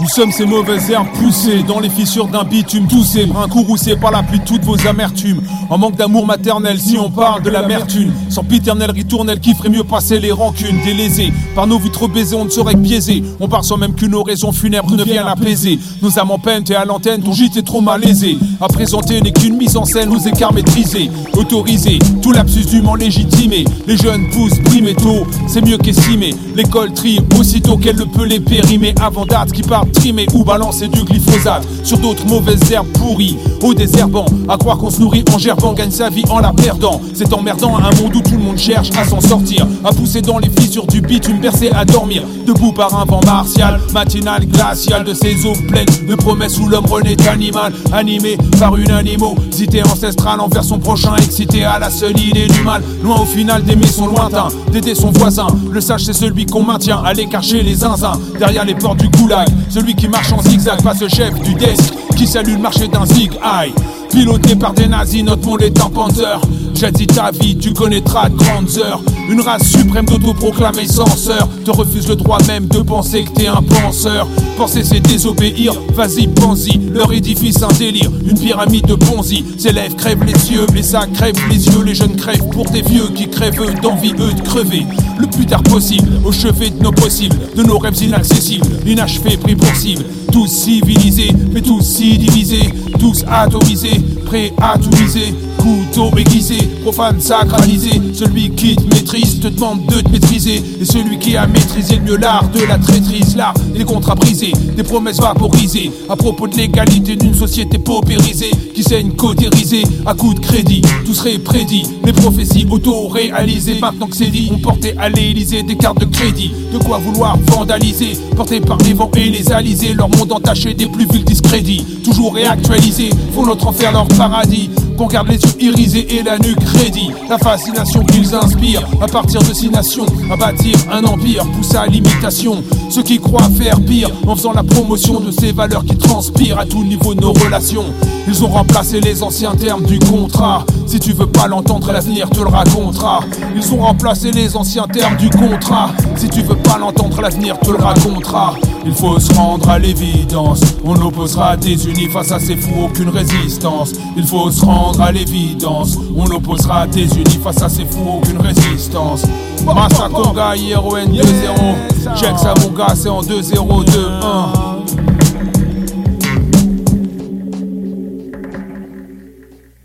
Nous sommes ces mauvaises herbes poussées dans les fissures d'un bitume toussé, brun courroucé par la pluie toutes vos amertumes. En manque d'amour maternel, si on parle de l'amertume, sans piternelle ritournelle qui ferait mieux passer les rancunes, délaisées par nos vitres baisées, on ne saurait que biaiser. On part sans même qu'une oraison funèbre ne vienne apaiser. Nos âmes en peine, t'es à l'antenne, ton gîte est trop malaisé. À présenter n'est qu'une mise en scène, nos écarts maîtrisés, autorisés, tout lapsus dûment légitimé. Les jeunes poussent, primés tôt, c'est mieux qu'estimé. L'école trie aussitôt qu'elle le peut les périmer avant date qui part trimer ou balancer du glyphosate sur d'autres mauvaises herbes pourries au désherbant. À croire qu'on se nourrit en gerbant, gagne sa vie en la perdant. C'est emmerdant un monde où tout le monde cherche à s'en sortir, à pousser dans les fissures du bitume, bercé à dormir, debout par un vent martial, matinal, glacial de ses eaux pleines de promesses où l'homme renaît animal, animé par une animosité ancestrale envers son prochain, excité à la seule idée du mal, loin au final d'aimer son lointain, d'aider son voisin. Le sage c'est celui qu'on maintient à l'écart chez les zinzins, derrière les portes du goulag, celui qui marche en zigzag, pas ce chef du desk qui salue le marché d'un zig aïe. Piloté par des nazis, notre monde est en panzer. J'ai ta vie, tu connaîtras de grandes heures. Une race suprême d'autoproclamés censeur te refuse le droit même de penser que t'es un penseur. Penser c'est désobéir, vas-y pense-y. Leur édifice un délire, une pyramide de Ponzi. Ses lèvres crèvent les yeux, mais ça crève les yeux. Les jeunes crèvent pour des vieux qui crèvent d'envie eux de crever. Le plus tard possible, au chevet de nos possibles, de nos rêves inaccessibles, inachevés pris pour. Tous civilisés, mais tous si divisés, tous atomisés, prêts à tout miser. Couteau aiguisé, profane sacralisé. Celui qui te maîtrise te demande de te maîtriser. Et celui qui a maîtrisé le mieux l'art de la traîtrise, l'art des contrats brisés, des promesses vaporisées. À propos de l'égalité d'une société paupérisée qui saigne cautérisée à coup de crédit. Tout serait prédit, les prophéties auto-réalisées. Maintenant que c'est dit, on portait à l'Élysée des cartes de crédit. De quoi vouloir vandaliser, portés par les vents et les alizés. Leur monde entaché des plus vils discrédits. Toujours réactualisé, font notre enfer leur paradis. Qu'on garde les yeux irisés et la nuque crédit. La fascination qu'ils inspirent, à partir de ces nations, à bâtir un empire, pousse à l'imitation. Ceux qui croient faire pire, en faisant la promotion de ces valeurs qui transpirent à tout niveau de nos relations. Ils ont remplacé les anciens termes du contrat. Si tu veux pas l'entendre, l'avenir te le racontera. Ils ont remplacé les anciens termes du contrat. Si tu veux pas l'entendre, l'avenir te le racontera. Il faut se rendre à l'évidence. On opposera des unis face à ces fous, aucune résistance. Il faut se rendre à l'évidence. On opposera des unis face à ces fous, aucune résistance. Massa Conga, IRON 2-0. Check ça, mon gars, c'est en 2-0-2-1.